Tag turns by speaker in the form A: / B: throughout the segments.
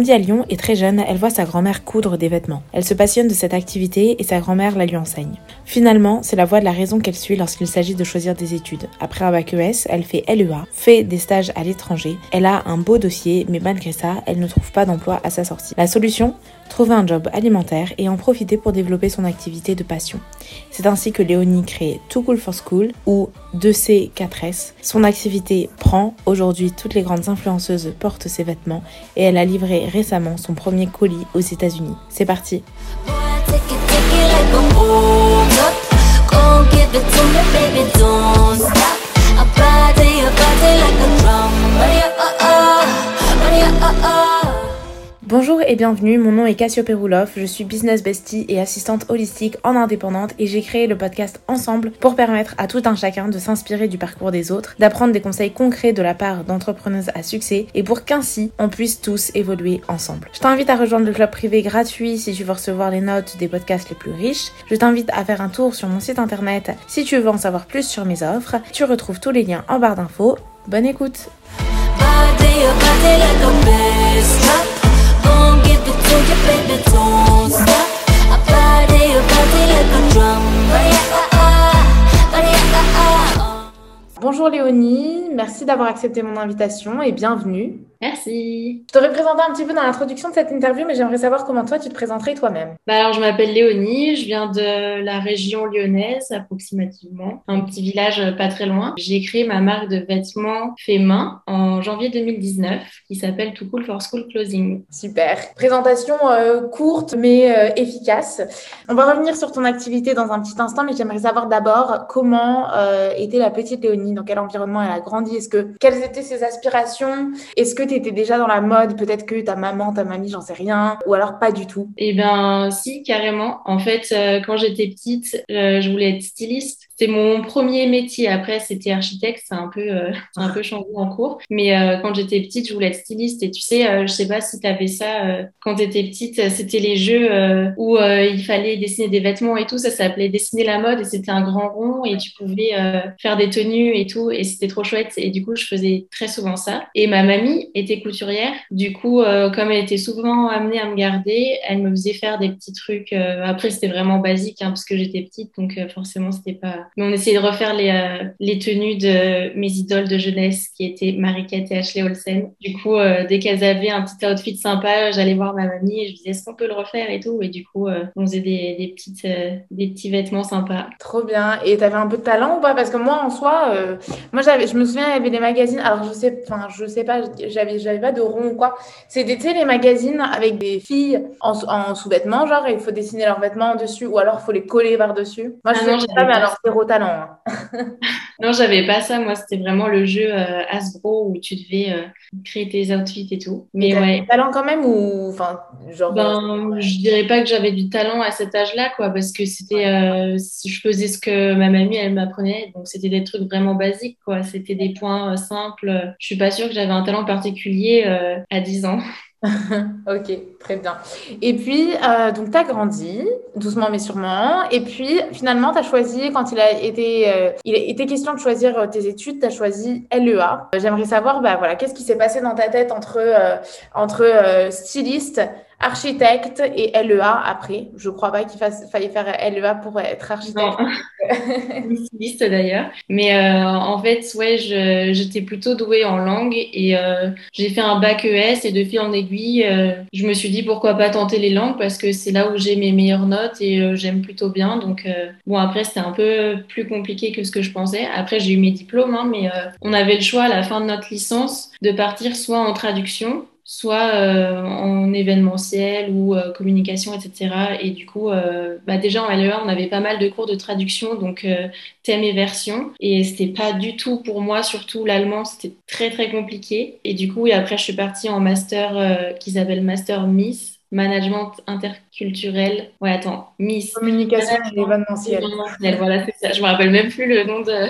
A: grandit à Lyon et très jeune, elle voit sa grand-mère coudre des vêtements. Elle se passionne de cette activité et sa grand-mère la lui enseigne. Finalement, c'est la voie de la raison qu'elle suit lorsqu'il s'agit de choisir des études. Après un bac ES, elle fait LEA, fait des stages à l'étranger. Elle a un beau dossier, mais malgré ça, elle ne trouve pas d'emploi à sa sortie. La solution? Trouver un job alimentaire et en profiter pour développer son activité de passion. C'est ainsi que Léonie crée Too Cool for School ou 2C4S. Son activité prend, aujourd'hui toutes les grandes influenceuses portent ses vêtements et elle a livré récemment son premier colis aux États-Unis. C'est parti. Bonjour et bienvenue, mon nom est Cassiope Rouloff, je suis business bestie et assistante holistique en indépendante et j'ai créé le podcast Ensemble pour permettre à tout un chacun de s'inspirer du parcours des autres, d'apprendre des conseils concrets de la part d'entrepreneuses à succès et pour qu'ainsi on puisse tous évoluer ensemble. Je t'invite à rejoindre le club privé gratuit si tu veux recevoir les notes des podcasts les plus riches. Je t'invite à faire un tour sur mon site internet si tu veux en savoir plus sur mes offres. Tu retrouves tous les liens en barre d'infos. Bonne écoute! Bonjour Léonie, merci d'avoir accepté mon invitation et bienvenue.
B: Merci.
A: Je t'aurais présenté un petit peu dans l'introduction de cette interview, mais j'aimerais savoir comment toi tu te présenterais toi-même.
B: Bah alors je m'appelle Léonie, je viens de la région lyonnaise approximativement, un petit village pas très loin. J'ai créé ma marque de vêtements fait main en janvier 2019 qui s'appelle Too Cool for School Clothing.
A: Super. Présentation euh, courte mais euh, efficace. On va revenir sur ton activité dans un petit instant, mais j'aimerais savoir d'abord comment euh, était la petite Léonie, dans quel environnement elle a grandi, est-ce que quelles étaient ses aspirations, est-ce que tu déjà dans la mode Peut-être que ta maman, ta mamie, j'en sais rien. Ou alors pas du tout?
B: Eh bien, si, carrément. En fait, euh, quand j'étais petite, euh, je voulais être styliste. C'est mon premier métier. Après, c'était architecte. C'est un peu, euh, un peu changé en cours. Mais quand j'étais petite, je voulais être styliste. Et tu sais, je sais pas si tu avais ça quand tu étais petite. C'était les jeux où il fallait dessiner des vêtements et tout. Ça s'appelait dessiner la mode. Et c'était un grand rond. Et tu pouvais faire des tenues et tout. Et c'était trop chouette. Et du coup, je faisais très souvent ça. Et ma mamie était couturière. Du coup, euh, comme elle était souvent amenée à me garder, elle me faisait faire des petits trucs. Euh, après, c'était vraiment basique hein, parce que j'étais petite, donc euh, forcément, c'était pas. Mais on essayait de refaire les, les tenues de mes idoles de jeunesse qui étaient Mariquette et Ashley Olsen. Du coup, dès qu'elles avaient un petit outfit sympa, j'allais voir ma mamie et je disais est-ce qu'on peut le refaire et tout. Et du coup, on faisait des, des petites, des petits vêtements sympas.
A: Trop bien. Et t'avais un peu de talent ou pas? Parce que moi, en soi, moi, j'avais, je me souviens, il y avait des magazines. Alors, je sais, enfin, je sais pas, j'avais, j'avais pas de rond ou quoi. C'était, tu sais, les magazines avec des filles en, sous-vêtements, genre, il faut dessiner leurs vêtements dessus ou alors il faut les coller par-dessus. Moi, je ah sais pas, mais alors, talent.
B: Hein. non, j'avais pas ça. Moi, c'était vraiment le jeu euh, Hasbro où tu devais euh, créer tes outfits et tout.
A: Mais ouais. talent quand même ou, enfin, genre.
B: Ben, je dirais pas que j'avais du talent à cet âge-là, quoi, parce que c'était, euh, je faisais ce que ma mamie, elle m'apprenait. Donc, c'était des trucs vraiment basiques, quoi. C'était des points simples. Je suis pas sûre que j'avais un talent particulier à 10 ans.
A: ok, très bien. Et puis, euh, donc, tu as grandi, doucement mais sûrement. Et puis, finalement, tu as choisi, quand il a été, euh, il était question de choisir euh, tes études, tu as choisi LEA. J'aimerais savoir, bah, voilà, qu'est-ce qui s'est passé dans ta tête entre, entre styliste, architecte et LEA après. Je crois pas qu'il fallait faire LEA pour être architecte.
B: Styliste d'ailleurs. Mais euh, en fait, ouais, j'étais plutôt douée en langue et euh, j'ai fait un bac ES et de fil en aiguille, euh, je me suis dit pourquoi pas tenter les langues parce que c'est là où j'ai mes meilleures notes et j'aime plutôt bien. Donc bon, après c'était un peu plus compliqué que ce que je pensais. Après j'ai eu mes diplômes, hein, mais on avait le choix à la fin de notre licence de partir soit en traduction soit euh, en événementiel ou euh, communication, etc. Et du coup, euh, bah déjà en LEA, on avait pas mal de cours de traduction, donc thème et version. Et c'était pas du tout pour moi, surtout l'allemand, c'était très très compliqué. Et du coup, et après, je suis partie en master qu'ils appellent Master Miss. Management interculturel. Ouais, attends, Miss.
A: Communication et événementiel.
B: Voilà, c'est ça. Je me rappelle même plus le nom de,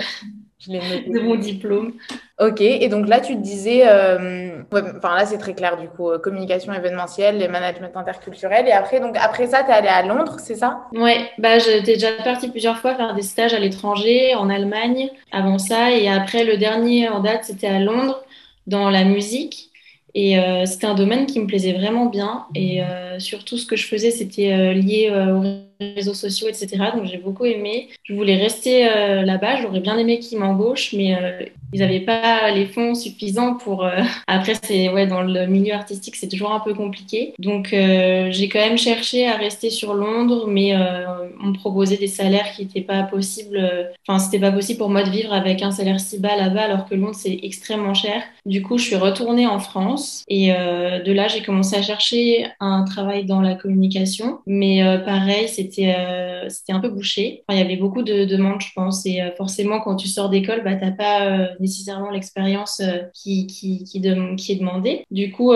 B: de mon diplôme.
A: Ok, et donc là, tu te disais, euh, enfin là, c'est très clair du coup, euh, communication événementielle, et management interculturel. Et après, donc après ça, tu es allé à Londres, c'est ça?
B: Ouais, bah, j'étais déjà partie plusieurs fois faire des stages à l'étranger, en Allemagne, avant ça. Et après, le dernier en date, c'était à Londres, dans la musique. Et c'était un domaine qui me plaisait vraiment bien. Et surtout, ce que je faisais, c'était lié aux réseaux sociaux, etc. Donc j'ai beaucoup aimé. Je voulais rester là-bas. J'aurais bien aimé qu'ils m'embauchent, mais ils n'avaient pas les fonds suffisants pour. Après, c'est ouais, dans le milieu artistique, c'est toujours un peu compliqué. Donc j'ai quand même cherché à rester sur Londres, mais on me proposait des salaires qui n'étaient pas possibles. Enfin, c'était pas possible pour moi de vivre avec un salaire si bas là-bas, alors que Londres c'est extrêmement cher. Du coup, je suis retournée en France et euh, de là, j'ai commencé à chercher un travail dans la communication. Mais euh, pareil, c'était euh, c'était un peu bouché. Il y avait beaucoup de demandes, je pense. Et forcément, quand tu sors d'école, bah, t'as pas nécessairement l'expérience qui, qui, qui, qui, est demandée. Du coup,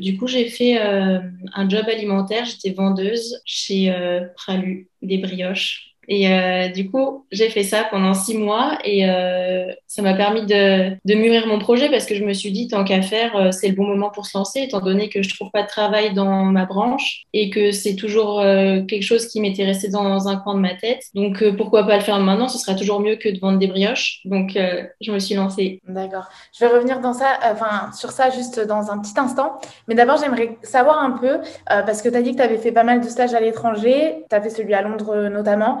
B: du coup j'ai fait un job alimentaire. J'étais vendeuse chez Pralu, des brioches. Et euh, du coup, j'ai fait ça pendant six mois et euh, ça m'a permis de, de, mûrir mon projet parce que je me suis dit, tant qu'à faire, euh, c'est le bon moment pour se lancer, étant donné que je trouve pas de travail dans ma branche et que c'est toujours euh, quelque chose qui m'était resté dans un coin de ma tête. Donc, euh, pourquoi pas le faire maintenant? Ce sera toujours mieux que de vendre des brioches. Donc, je me suis lancée.
A: D'accord. Je vais revenir dans ça, enfin, sur ça juste dans un petit instant. Mais d'abord, j'aimerais savoir un peu, parce que tu as dit que tu avais fait pas mal de stages à l'étranger, tu as fait celui à Londres notamment.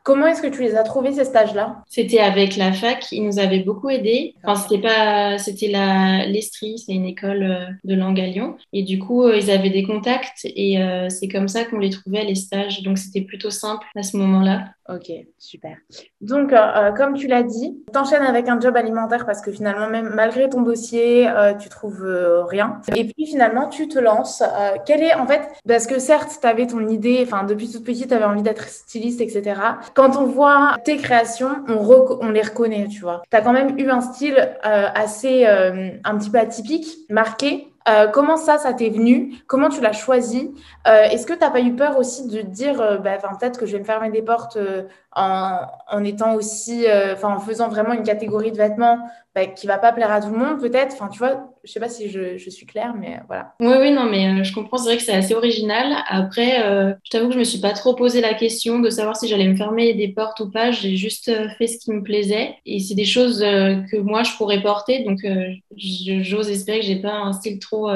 A: Comment est-ce que tu les as trouvés ces stages-là?
B: C'était avec la fac, ils nous avaient beaucoup aidés. Enfin, c'était pas, c'était la l'Estrie, c'est une école euh, de langue à Lyon, et du coup euh, ils avaient des contacts et euh, c'est comme ça qu'on les trouvait les stages. Donc c'était plutôt simple à ce moment-là.
A: Ok, super. Donc, comme tu l'as dit, t'enchaînes avec un job alimentaire parce que finalement, même malgré ton dossier, tu trouves rien. Et puis finalement, tu te lances. quel est, en fait, parce que certes, tu avais ton idée, enfin, depuis toute petite, tu avais envie d'être styliste, etc. Quand on voit tes créations, on, les reconnaît, tu vois. Tu as quand même eu un style euh, assez, euh, un petit peu atypique, marqué. Euh, comment ça, ça t'est venu? Comment tu l'as choisi? Est-ce que tu n'as pas eu peur aussi de dire, bah, peut-être que je vais me fermer des portes en, en, étant aussi, enfin, en faisant vraiment une catégorie de vêtements bah, qui va pas plaire à tout le monde, peut-être Enfin, tu vois, je sais pas si je, je, suis claire, mais voilà.
B: Oui, oui, non, mais je comprends. C'est vrai que c'est assez original. Après, je t'avoue que je me suis pas trop posé la question de savoir si j'allais me fermer des portes ou pas. J'ai juste fait ce qui me plaisait. Et c'est des choses que moi, je pourrais porter. Donc, j'ose espérer que j'ai pas un style trop,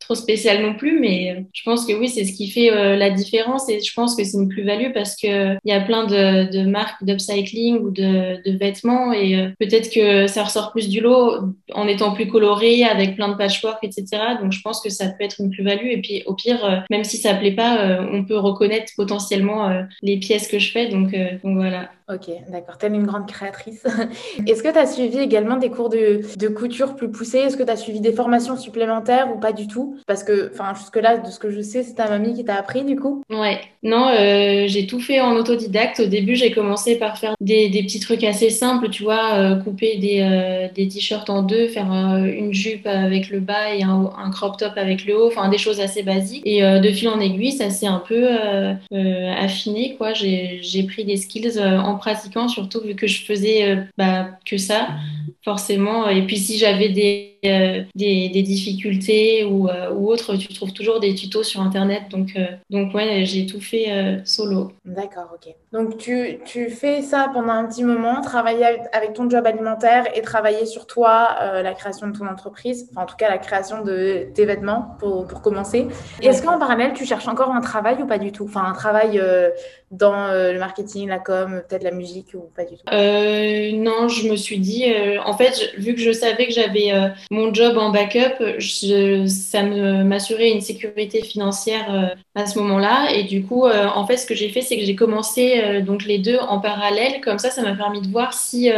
B: trop spécial non plus. Mais je pense que oui, c'est ce qui fait la différence. Et je pense que c'est une plus-value parce qu'il y a plein de, de marques d'upcycling ou de, de, vêtements. Et peut-être que ça ressort plus du lot en étant plus coloré, avec plein de patchwork, etc. Donc, je pense que ça peut être une plus-value. Et puis, au pire, même si ça plaît pas, on peut reconnaître potentiellement les pièces que je fais. Donc, donc voilà.
A: Ok, d'accord. Tu es une grande créatrice. Est-ce que tu as suivi également des cours de, couture plus poussés? Est-ce que tu as suivi des formations supplémentaires ou pas du tout? Parce que, enfin, jusque-là, de ce que je sais, c'est ta mamie qui t'a appris du coup
B: Ouais. Non, euh, j'ai tout fait en autodidacte. Au début, j'ai commencé par faire des, petits trucs assez simples, tu vois, euh, couper des, euh, des t-shirts en deux, faire une jupe avec le bas et un, un, crop top avec le haut, enfin, des choses assez basiques. Et de fil en aiguille, ça s'est un peu affiné, quoi. J'ai pris des skills en pratiquant, surtout vu que je faisais euh, bah, que ça, forcément. Et puis si j'avais des, euh, des, des, difficultés ou, euh, ou autres, tu trouves toujours des tutos sur Internet. Donc, donc ouais, j'ai tout fait solo.
A: D'accord, ok. Donc tu, tu, fais ça pendant un petit moment, travailler avec ton job alimentaire et travailler sur toi, la création de ton entreprise, enfin en tout cas la création de tes vêtements pour, pour commencer. Est-ce qu'en parallèle, tu cherches encore un travail ou pas du tout? Enfin un travail dans le marketing, la com, peut-être la musique ou pas du tout?
B: Euh, Non, je me suis dit, euh, en fait, vu que je savais que j'avais euh, mon job en backup, je, ça m'assurait une sécurité financière euh, à ce moment-là. Et du coup, euh, en fait, ce que j'ai fait, c'est que j'ai commencé donc les deux en parallèle. Comme ça, ça m'a permis de voir si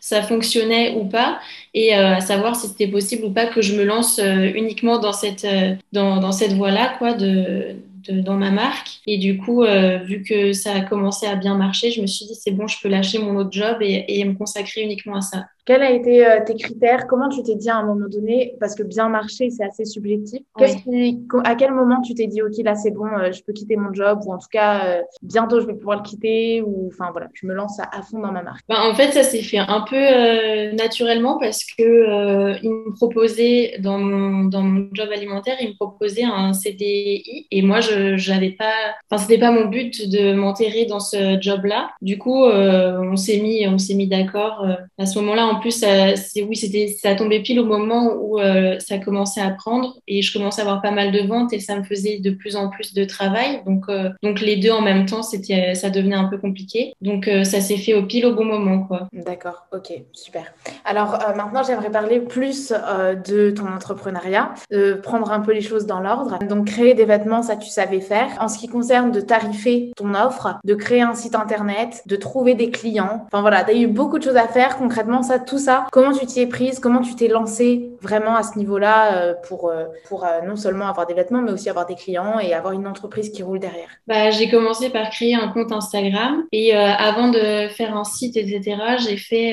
B: ça fonctionnait ou pas et à savoir si c'était possible ou pas que je me lance uniquement dans cette, dans, cette voie-là, quoi, de dans ma marque. Et du coup, vu que ça a commencé à bien marcher, je me suis dit, c'est bon, je peux lâcher mon autre job et, et me consacrer uniquement à ça.
A: Quels ont été euh, tes critères? Comment tu t'es dit à un moment donné Parce que bien marcher, c'est assez subjectif. Qui, à quel moment tu t'es dit, OK, là, c'est bon, euh, je peux quitter mon job ou en tout cas, euh, bientôt, je vais pouvoir le quitter ou enfin voilà, je me lance à, fond dans ma marque?
B: Ben, En fait, ça s'est fait un peu naturellement parce que il me proposait dans mon, dans mon job alimentaire, il me proposait un CDI et moi, je n'avais pas, enfin, c'était pas mon but de m'enterrer dans ce job-là. Du coup, on s'est mis, on s'est mis d'accord à ce moment-là. Plus, oui, c'était ça tombait pile au moment où ça commençait à prendre et je commençais à avoir pas mal de ventes et ça me faisait de plus en plus de travail. Donc donc les deux en même temps, c'était ça devenait un peu compliqué. Donc ça s'est fait au pile au bon moment.
A: D'accord, ok, super. Alors maintenant j'aimerais parler plus de ton entrepreneuriat, de prendre un peu les choses dans l'ordre. Donc créer des vêtements, ça tu savais faire. En ce qui concerne de tarifer ton offre, de créer un site internet, de trouver des clients. Enfin voilà, tu as eu beaucoup de choses à faire concrètement, ça, ça. Comment tu t'y es prise? Comment tu t'es lancée vraiment à ce niveau-là euh, pour, euh, pour euh, non seulement avoir des vêtements, mais aussi avoir des clients et avoir une entreprise qui roule derrière?
B: Bah, J'ai commencé par créer un compte Instagram et avant de faire un site, etc., j'ai fait,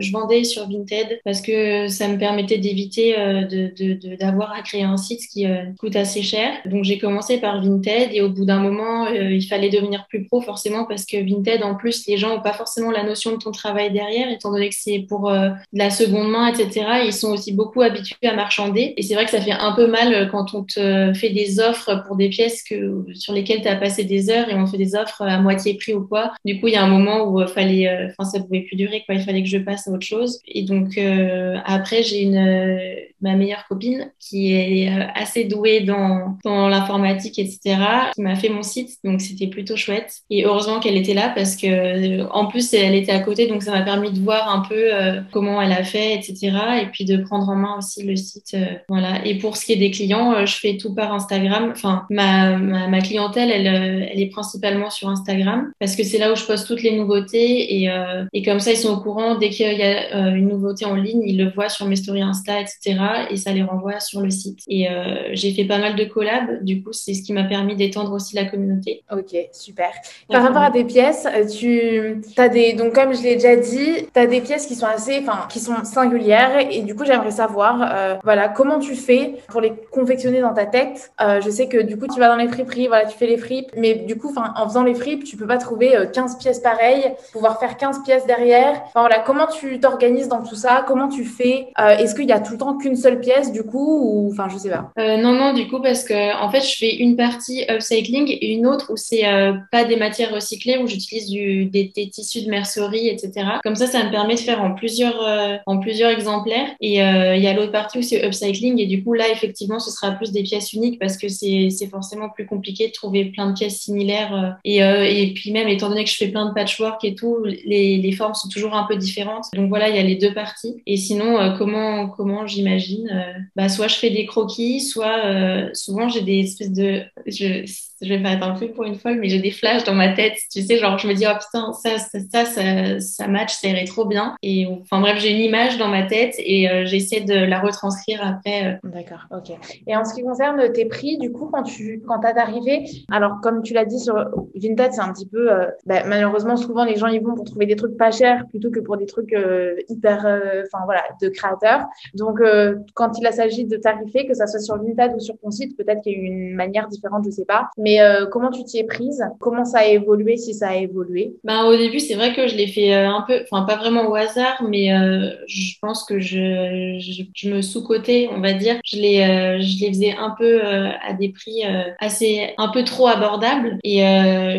B: je vendais sur Vinted parce que ça me permettait d'éviter d'avoir de, à créer un site, qui coûte assez cher. Donc j'ai commencé par Vinted et au bout d'un moment, il fallait devenir plus pro forcément parce que Vinted, en plus, les gens n'ont pas forcément la notion de ton travail derrière, étant donné que c'est pour de la seconde main, etc. Ils sont aussi beaucoup habitués à marchander. Et c'est vrai que ça fait un peu mal euh, quand on te fait des offres pour des pièces que, sur lesquelles tu as passé des heures et on fait des offres à moitié prix ou quoi. Du coup, il y a un moment où euh, fallait, euh, enfin, ça pouvait plus durer, quoi. Il fallait que je passe à autre chose. Et donc, après, j'ai une, ma meilleure copine qui est assez douée dans, dans l'informatique, etc., qui m'a fait mon site. Donc, c'était plutôt chouette. Et heureusement qu'elle était là parce que, en plus, elle était à côté. Donc, ça m'a permis de voir un peu comment elle a fait, etc. Et puis de prendre en main aussi le site. Euh, voilà. Et pour ce qui est des clients, euh, je fais tout par Instagram. Enfin, ma, ma, clientèle, elle, euh, elle est principalement sur Instagram parce que c'est là où je poste toutes les nouveautés et, et comme ça, ils sont au courant dès qu'il y a une nouveauté en ligne, ils le voient sur mes stories Insta, etc. Et ça les renvoie sur le site. Et j'ai fait pas mal de collabs. Du coup, c'est ce qui m'a permis d'étendre aussi la communauté.
A: Ok, super. Par rapport à des pièces, tu as des donc comme je l'ai déjà dit, tu as des pièces qui sont assez, enfin, qui sont singulières et du coup, j'aimerais savoir, euh, voilà, comment tu fais pour les confectionner dans ta tête. Euh, je sais que du coup, tu vas dans les friperies, voilà, tu fais les fripes, mais du coup, en faisant les fripes, tu peux pas trouver 15 euh, pièces pareilles, pouvoir faire 15 pièces derrière. Enfin voilà, comment tu t'organises dans tout ça? Comment tu fais? Est-ce qu'il y a tout le temps qu'une seule pièce du coup ou enfin, je sais pas.
B: non, non, du coup, parce que en fait, je fais une partie upcycling et une autre où c'est pas des matières recyclées, où j'utilise des, tissus de mercerie, etc. Comme ça, ça me permet de faire en plusieurs, en plusieurs exemplaires. Et euh, il y a l'autre partie où c'est upcycling. Et du coup, là, effectivement, ce sera plus des pièces uniques parce que c'est forcément plus compliqué de trouver plein de pièces similaires. Euh, et, euh, et puis même, étant donné que je fais plein de patchwork et tout, les, les formes sont toujours un peu différentes. Donc voilà, il y a les deux parties. Et sinon, comment, comment j'imagine bah, Soit je fais des croquis, soit souvent j'ai des espèces de... Je, je vais être un peu pour une folle, mais j'ai des flashs dans ma tête. Tu sais, genre, je me dis, oh putain, ça, ça, ça, ça, match, ça irait trop bien. Et enfin, bref, j'ai une image dans ma tête et euh, j'essaie de la retranscrire après. Euh.
A: D'accord, ok. Et en ce qui concerne tes prix, du coup, quand tu quand as arrivé, alors, comme tu l'as dit sur Vinted, c'est un petit peu, euh, bah, malheureusement, souvent, les gens, ils vont pour trouver des trucs pas chers plutôt que pour des trucs hyper, enfin, voilà, de créateurs. Donc, quand il s'agit de tarifer, que ça soit sur Vinted ou sur ton site, peut-être qu'il y a une manière différente, je sais pas. Mais euh, comment tu t'y es prise? Comment ça a évolué si ça a évolué?
B: Ben, Au début, c'est vrai que je l'ai fait euh, un peu, enfin pas vraiment au hasard, mais euh, je pense que je, me sous-cotais, on va dire. Je les, je les faisais un peu à des prix assez, un peu trop abordables. Et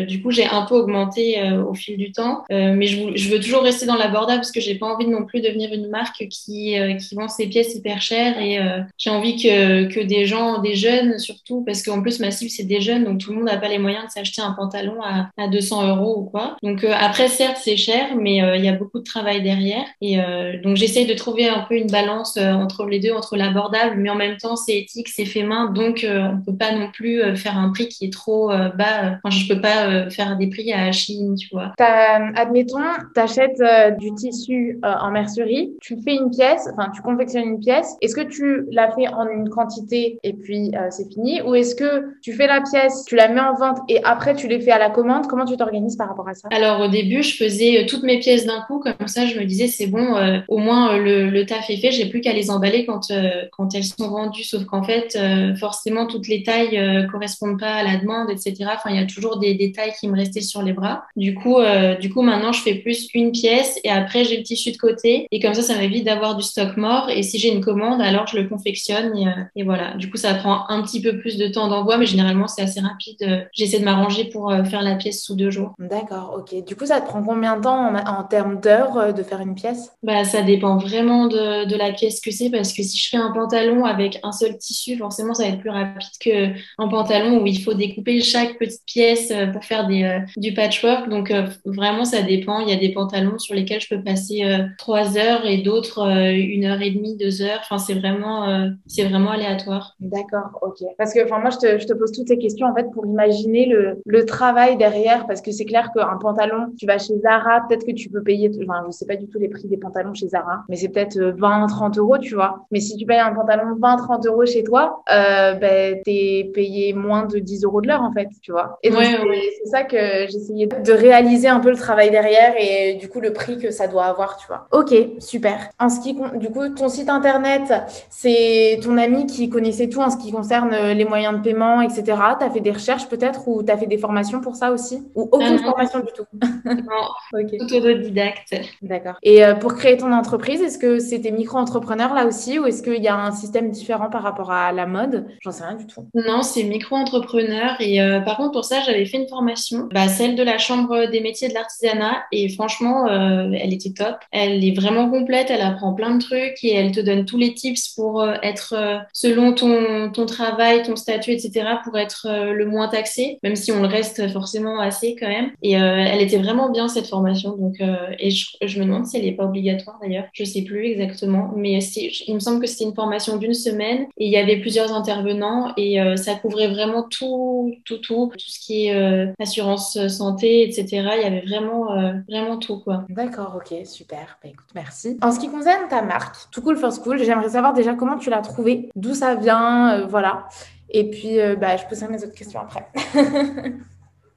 B: du coup, j'ai un peu augmenté au fil du temps. mais je, veux toujours rester dans l'abordable parce que j'ai pas envie non plus de devenir une marque qui vend ses pièces hyper chères. Et j'ai envie que, que des gens, des jeunes surtout, parce qu'en plus ma cible c'est des jeunes, donc tout le monde n'a pas les moyens de s'acheter un pantalon à, à, 200 euros ou quoi. Donc euh, après, certes, c'est cher, mais euh, il y a beaucoup de travail derrière. Et euh, donc j'essaye de trouver un peu une balance entre les deux, entre l'abordable, mais en même temps, c'est éthique, c'est fait main, donc on peut pas non plus faire un prix qui est trop bas. Enfin, je peux pas faire des prix à Chine, tu vois.
A: admettons, tu achètes du tissu en mercerie, tu fais une pièce, enfin tu confectionnes une pièce. Est-ce que tu la fais en une quantité et puis c'est fini, ou est-ce que tu fais la pièce, tu la mets en vente et après tu les fais à la commande? Comment tu t'organises par rapport à ça?
B: Alors au début, je faisais euh, toutes mes pièces d'un coup, comme ça je me disais c'est bon, euh, au moins euh, le, taf est fait, j'ai plus qu'à les emballer quand, quand elles sont vendues. Sauf qu'en fait, forcément, toutes les tailles correspondent pas à la demande, etc. Enfin, il y a toujours des, détails qui me restaient sur les bras. Du coup, du coup, maintenant, je fais plus une pièce et après j'ai le tissu de côté et comme ça, ça m'évite d'avoir du stock mort. Et si j'ai une commande commande, alors je le confectionne et, et, voilà. Du coup, ça prend un petit peu plus de temps d'envoi, mais généralement, c'est assez rapide. J'essaie de m'arranger pour faire la pièce sous deux jours.
A: D'accord, ok. Du coup, ça te prend combien de temps en, en termes d'heures de faire une pièce?
B: Bah, ça dépend vraiment de, de la pièce que c'est, parce que si je fais un pantalon avec un seul tissu, forcément, ça va être plus rapide qu'un pantalon où il faut découper chaque petite pièce pour faire des, du patchwork. Donc, vraiment, ça dépend. Il y a des pantalons sur lesquels je peux passer trois heures et d'autres une heure et demie, deux heures. Enfin, c'est vraiment, c'est vraiment aléatoire.
A: D'accord, ok. Parce que, enfin, moi, je te, je te, pose toutes ces questions en fait pour imaginer le, le travail derrière, parce que c'est clair qu'un pantalon, tu vas chez Zara, peut-être que tu peux payer, enfin, je sais pas du tout les prix des pantalons chez Zara, mais c'est peut-être 20, 30 euros, tu vois. Mais si tu payes un pantalon 20, 30 euros chez toi, euh, ben, t'es payé moins de 10 euros de l'heure, en fait, tu vois. Et donc, c'est ça que j'essayais de réaliser un peu le travail derrière et du coup, le prix que ça doit avoir, tu vois. Ok, super. En ce qui, du coup, ton site internet, c'est ton ami qui connaissait tout en ce qui concerne les moyens de paiement, etc. Tu as fait des recherches peut-être ou tu as fait des formations pour ça aussi? Ou aucune formation du tout?
B: Non, okay. tout autodidacte.
A: D'accord. Et euh, pour créer ton entreprise, est-ce que c'était micro-entrepreneur là aussi ou est-ce qu'il y a un système différent par rapport à la mode? J'en sais rien du tout.
B: Non, c'est micro-entrepreneur. Et euh, par contre, pour ça, j'avais fait une formation, bah, celle de la Chambre des métiers de l'artisanat. Et franchement, euh, elle était top. Elle est vraiment complète. Elle apprend plein de trucs et elle te donne tous les tips pour être, selon ton, ton travail, ton statut, etc., pour être le moins taxé, même si on le reste forcément assez quand même. Et elle était vraiment bien cette formation. Donc, et je, me demande si elle n'est pas obligatoire d'ailleurs. Je sais plus exactement, mais il me semble que c'était une formation d'une semaine et il y avait plusieurs intervenants et euh, ça couvrait vraiment tout, tout, tout, tout ce qui est euh, assurance santé, etc. Il y avait vraiment, euh, vraiment tout quoi.
A: D'accord, ok, super. Bah, écoute, merci. En ce qui concerne ta marque, Too Cool for School, j'aimerais savoir déjà comment tu l'as trouvée, d'où ça vient, voilà. Et puis, bah, je poserai mes autres questions après.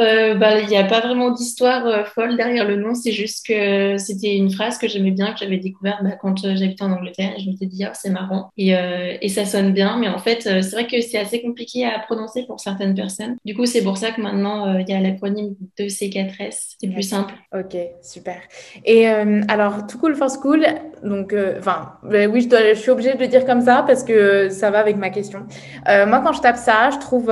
B: Euh, bah, il n'y a pas vraiment d'histoire euh, folle derrière le nom, c'est juste que c'était une phrase que j'aimais bien, que j'avais découverte bah, quand euh, j'habitais en Angleterre et je m'étais dit, ah, c'est marrant et, et, ça sonne bien, mais en fait, c'est vrai que c'est assez compliqué à prononcer pour certaines personnes. Du coup, c'est pour ça que maintenant, il y a l'acronyme de C4S, c'est plus simple.
A: Ok, super. Et alors, Too Cool for School, donc, enfin, bah, oui, je, je, suis obligée de le dire comme ça parce que ça va avec ma question. moi, quand je tape ça, je trouve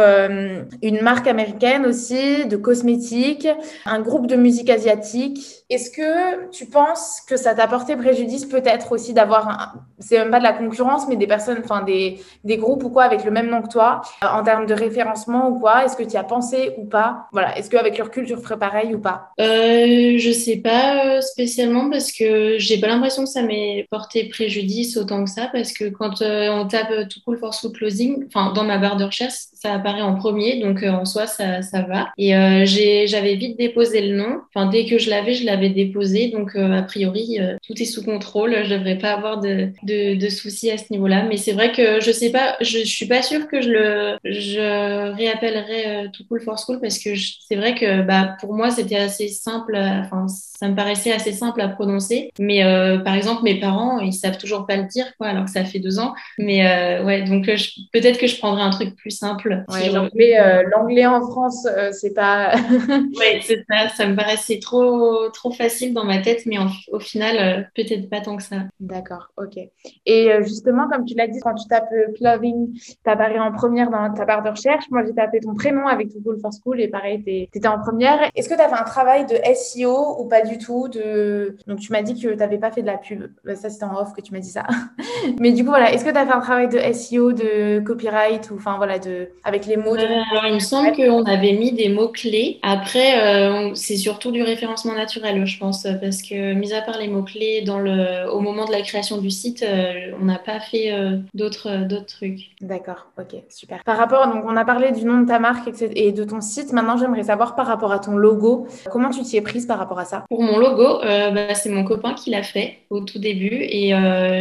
A: une marque américaine aussi de cosmétiques, un groupe de musique asiatique. Est-ce que tu penses que ça t'a porté préjudice peut-être aussi d'avoir, c'est même pas de la concurrence, mais des personnes, enfin des, des groupes ou quoi avec le même nom que toi, euh, en termes de référencement ou quoi? Est-ce que tu y as pensé ou pas? Voilà, est-ce qu'avec le recul, tu ferais pareil ou pas?
B: Euh, Je sais pas euh, spécialement parce que j'ai pas l'impression que ça m'ait porté préjudice autant que ça parce que quand euh, on tape tout cool for sous closing, enfin dans ma barre de recherche, ça apparaît en premier, donc en soi ça, ça va. Et j'avais vite déposé le nom. Enfin, dès que je l'avais, je l'avais déposé. Donc, euh, a priori, euh, tout est sous contrôle. Je devrais pas avoir de, de, de soucis à ce niveau-là. Mais c'est vrai que je sais pas, je, je, suis pas sûre que je le, je réappellerai tout cool for school parce que c'est vrai que, bah, pour moi, c'était assez simple. Enfin, ça me paraissait assez simple à prononcer. Mais par exemple, mes parents, ils savent toujours pas le dire, quoi, alors que ça fait deux ans. Mais ouais, donc peut-être que je prendrai un truc plus simple.
A: Ouais, l'anglais en France, c'est pas
B: oui, c'est ça. Ça me paraissait trop, trop facile dans ma tête, mais au final, euh, peut-être pas tant que ça.
A: D'accord, ok. Et euh, justement, comme tu l'as dit, quand tu tapes euh, clothing, t'apparais en première dans ta barre de recherche. Moi, j'ai tapé ton prénom avec Cool for School et pareil, t'étais en première. Est-ce que tu as fait un travail de SEO ou pas du tout de... Donc, tu m'as dit que tu n'avais pas fait de la pub. Bah, ça, c'était en off que tu m'as dit ça. mais du coup, voilà, est-ce que tu as fait un travail de SEO, de copyright ou enfin voilà, de... avec les mots
B: Il me semble qu'on avait mis des mots mots-clés. Après, euh, c'est surtout du référencement naturel, je pense, parce que, mis à part les mots-clés, dans le, au moment de la création du site, euh, on n'a pas fait euh, d'autres, d'autres trucs.
A: D'accord, ok, super. Par rapport, donc, on a parlé du nom de ta marque et de ton site. Maintenant, j'aimerais savoir par rapport à ton logo, comment tu t'y es prise par rapport à ça?
B: Pour mon logo, bah, c'est mon copain qui l'a fait au tout début. Et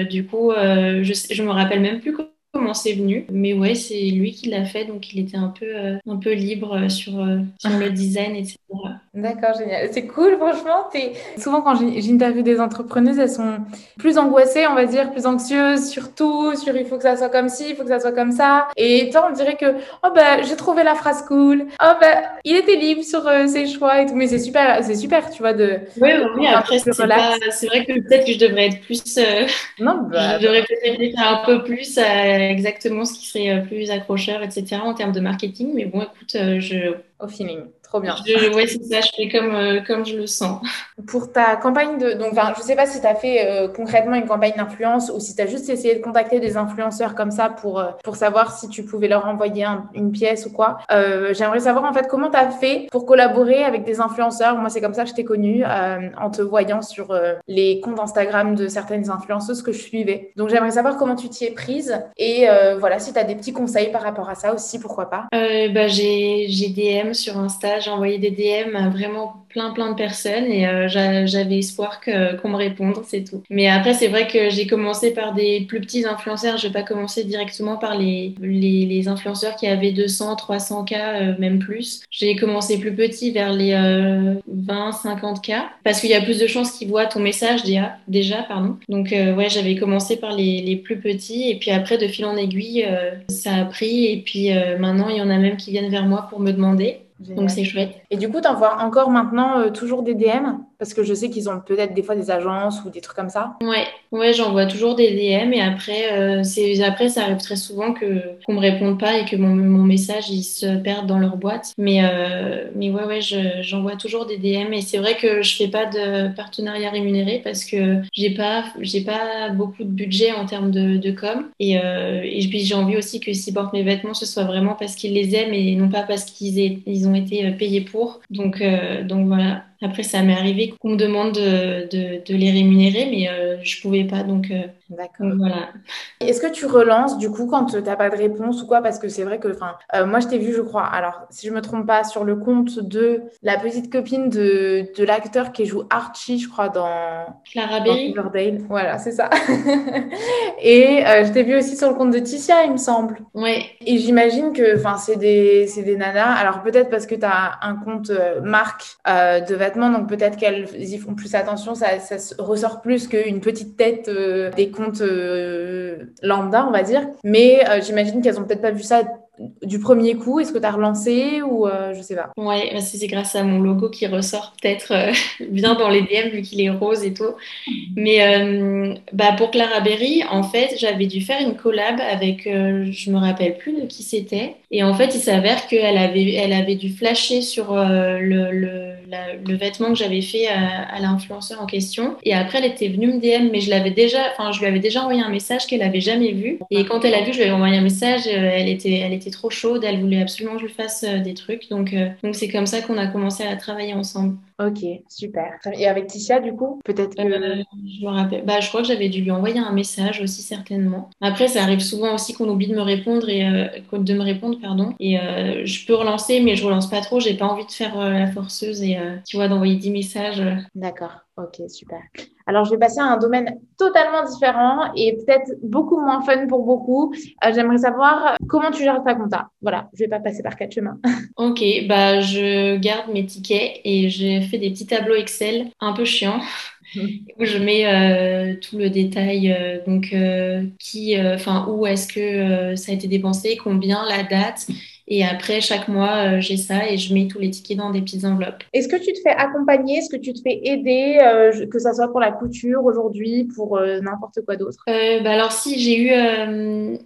B: du coup, je, je me rappelle même plus comment c'est venu. Mais ouais, c'est lui qui l'a fait, donc il était un peu, euh, un peu libre sur, euh, sur le design, etc.
A: D'accord, génial. C'est cool, franchement. Es... Souvent, quand j'interviewe des entrepreneuses, elles sont plus angoissées, on va dire, plus anxieuses sur tout, sur il faut que ça soit comme ci, il faut que ça soit comme ça. Et toi, on dirait que, oh ben, j'ai trouvé la phrase cool. Oh ben, il était libre sur euh, ses choix et tout. Mais c'est super, c'est super, tu vois, de.
B: Oui, oui, après, c'est vrai que peut-être que je devrais être plus. Euh, non, bah, je devrais peut-être faire un peu plus à exactement ce qui serait euh, plus accrocheur, etc. en termes de marketing. Mais bon, écoute, je.
A: Au feeling. Trop bien.
B: Oui, c'est ça, je fais comme, euh, comme je le sens.
A: Pour ta campagne de. Donc, je ne sais pas si tu as fait euh, concrètement une campagne d'influence ou si tu as juste essayé de contacter des influenceurs comme ça pour, euh, pour savoir si tu pouvais leur envoyer une pièce ou quoi. J'aimerais savoir en fait comment tu as fait pour collaborer avec des influenceurs? Moi, c'est comme ça que je t'ai connue en te voyant sur les comptes Instagram de certaines influenceuses que je suivais. Donc, j'aimerais savoir comment tu t'y es prise et voilà, si tu as des petits conseils par rapport à ça aussi, pourquoi pas.
B: bah, J'ai DM sur Insta j'ai envoyé des DM à vraiment plein plein de personnes et euh, j'avais espoir qu'on me réponde, c'est tout. Mais après, c'est vrai que j'ai commencé par des plus petits influenceurs. Je vais pas commencer directement par les, les, influenceurs qui avaient 200, 300 k, euh, même plus. J'ai commencé plus petit, vers les 20, 50 k, parce qu'il y a plus de chances qu'ils voient ton message déjà. déjà pardon. Donc euh, ouais, j'avais commencé par les, les, plus petits et puis après, de fil en aiguille, ça a pris et puis maintenant, il y en a même qui viennent vers moi pour me demander. Donc c'est chouette.
A: Et du coup, tu envoies encore maintenant euh, toujours des DM Parce que je sais qu'ils ont peut-être des fois des agences ou des trucs comme ça.
B: Ouais, ouais j'envoie toujours des DM et après, euh, c'est après ça arrive très souvent que qu'on me réponde pas et que mon, mon, message il se perde dans leur boîte. Mais euh, mais ouais ouais, j'envoie toujours des DM et c'est vrai que je fais pas de partenariat rémunéré parce que j'ai pas j'ai pas beaucoup de budget en termes de, de com et, et puis j'ai envie aussi que s'ils portent mes vêtements, ce soit vraiment parce qu'ils les aiment et non pas parce qu'ils ils ont ont été euh, payés pour. Donc, euh, donc voilà. Après, ça m'est arrivé qu'on me demande de, de, les rémunérer, mais euh, je pouvais pas. Donc, euh,
A: D'accord. Voilà. Est-ce que tu relances du coup quand tu n'as pas de réponse ou quoi? Parce que c'est vrai que, enfin, euh, moi je t'ai vu, je crois. Alors, si je me trompe pas, sur le compte de la petite copine de, de l'acteur qui joue Archie, je crois, dans
B: Clara Berry.
A: Voilà, c'est ça. Et je t'ai vu aussi sur le compte de Ticia, il me semble.
B: Ouais.
A: Et j'imagine que, enfin, c'est des, des nanas. Alors peut-être parce que tu as un compte marque de vêtements donc peut-être qu'elles y font plus attention, ça, ressort plus qu'une petite tête euh, des comptes euh, lambda, on va dire. Mais euh, j'imagine qu'elles ont peut-être pas vu ça du premier coup Est-ce que tu as relancé ou je sais pas?
B: Ouais, c'est grâce à mon logo qui ressort peut-être bien dans les DM vu qu'il est rose et tout. Mais bah, pour Clara Berry, en fait, j'avais dû faire une collab avec, je me rappelle plus de qui c'était. Et en fait, il s'avère qu'elle avait, elle avait dû flasher sur le, le, le, vêtement que j'avais fait à, à l'influenceur en question. Et après, elle était venue me DM, mais je l'avais déjà, enfin, je lui avais déjà envoyé un message qu'elle avait jamais vu. Et quand elle a vu, je lui avais envoyé un message, elle était, elle était trop chaude, elle voulait absolument que je lui fasse euh, des trucs. Donc, euh, donc c'est comme ça qu'on a commencé à travailler ensemble.
A: Ok, super. Et avec Ticia, du coup, peut-être que...
B: Euh, je me rappelle. Bah, je crois que j'avais dû lui envoyer un message aussi certainement. Après, ça arrive souvent aussi qu'on oublie de me répondre et de me répondre, pardon. Et je peux relancer, mais je relance pas trop. J'ai pas envie de faire la forceuse et tu vois d'envoyer 10 messages.
A: D'accord. Ok, super. Alors, je vais passer à un domaine totalement différent et peut-être beaucoup moins fun pour beaucoup. Euh, j'aimerais savoir comment tu gères ta compta? Voilà, je vais pas passer par quatre chemins.
B: ok, bah je garde mes tickets et j'ai fait des petits tableaux Excel un peu chiants où je mets euh, tout le détail, euh, donc qui, enfin où est-ce que ça a été dépensé, combien, la date et après, chaque mois, euh, j'ai ça et je mets tous les tickets dans des petites enveloppes.
A: Est-ce que tu te fais accompagner? Est-ce que tu te fais aider, euh, que ça soit pour la couture aujourd'hui, pour euh, n'importe quoi d'autre?
B: Bah Alors, si, j'ai eu,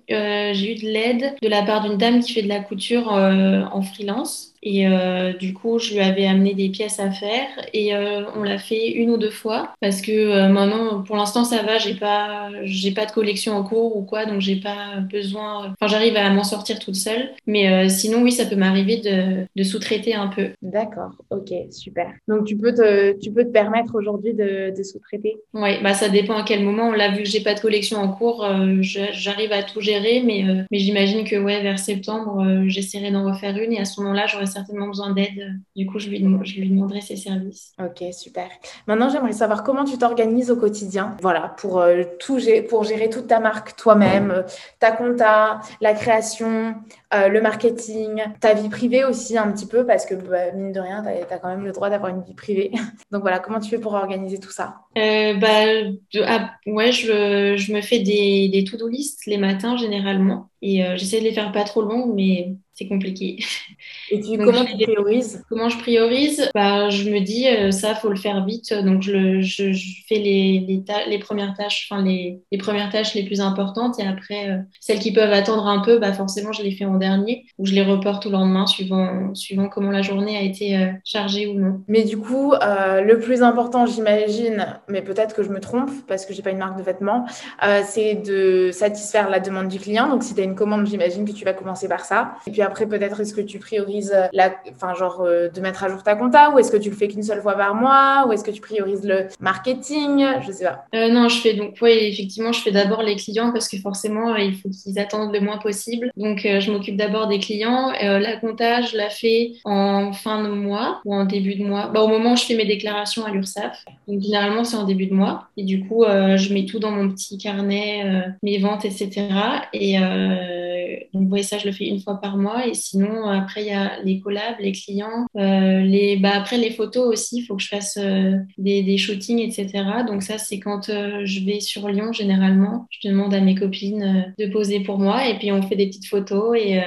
B: j'ai eu de l'aide de la part d'une dame qui fait de la couture en freelance. Et euh, du coup, je lui avais amené des pièces à faire et euh, on l'a fait une ou deux fois parce que euh, maintenant, pour l'instant, ça va. J'ai pas, j'ai pas de collection en cours ou quoi, donc j'ai pas besoin. Enfin, j'arrive à m'en sortir toute seule. Mais sinon, oui, ça peut m'arriver de, de sous-traiter un peu.
A: D'accord. Ok, super. Donc tu peux te, tu peux te permettre aujourd'hui de, de sous-traiter?
B: Oui, bah ça dépend à quel moment. Là, vu que j'ai pas de collection en cours, j'arrive à tout gérer, mais mais j'imagine que ouais, vers septembre, j'essaierai d'en refaire une et à ce moment-là, j'aurai certainement besoin d'aide, du coup, je lui, je lui demanderai ses services.
A: Ok, super. Maintenant, j'aimerais savoir comment tu t'organises au quotidien, voilà, pour, tout, pour gérer toute ta marque toi-même, ta compta, la création, le marketing, ta vie privée aussi un petit peu, parce que bah, mine de rien, tu as, quand même le droit d'avoir une vie privée. Donc voilà, comment tu fais pour organiser tout ça?
B: Bah, ah, Ouais, je, je, me fais des, des to-do list les matins généralement. Et euh, j'essaie de les faire pas trop longues, mais c'est compliqué.
A: Et tu, comment tu priorises?
B: Comment je priorise? Bah, Je me dis, euh, ça, faut le faire vite. Donc, je, je, je fais les, les, les, premières tâches, enfin, les, les, premières tâches les plus importantes. Et après, euh, celles qui peuvent attendre un peu, bah, forcément, je les fais en dernier. Ou je les reporte au lendemain, suivant, suivant comment la journée a été chargée ou non.
A: Mais du coup, le plus important, j'imagine, mais peut-être que je me trompe parce que j'ai pas une marque de vêtements, c'est de satisfaire la demande du client. Donc, si tu as une commande, j'imagine que tu vas commencer par ça. Et puis après, peut-être, est-ce que tu priorises, euh, la, enfin, genre, euh, de mettre à jour ta compta ou est-ce que tu le fais qu'une seule fois par mois ou est-ce que tu priorises le marketing? Je sais pas.
B: Euh, non, je fais donc, oui, effectivement, je fais d'abord les clients parce que forcément, il faut qu'ils attendent le moins possible. Donc, je m'occupe d'abord des clients. la compta, je la fais en fin de mois ou en début de mois. Bah, au moment où je fais mes déclarations à l'URSSAF. Donc, généralement, c'est en début de mois. Et du coup, je mets tout dans mon petit carnet, mes ventes, etc. Et euh, donc, voyez, ça, je le fais une fois par mois. Et sinon, après, il y a les collabs, les clients. Euh, les, bah, après, les photos aussi, il faut que je fasse euh, des, des, shootings, etc. Donc, ça, c'est quand je vais sur Lyon, généralement. Je demande à mes copines de poser pour moi. Et puis, on fait des petites photos. Et,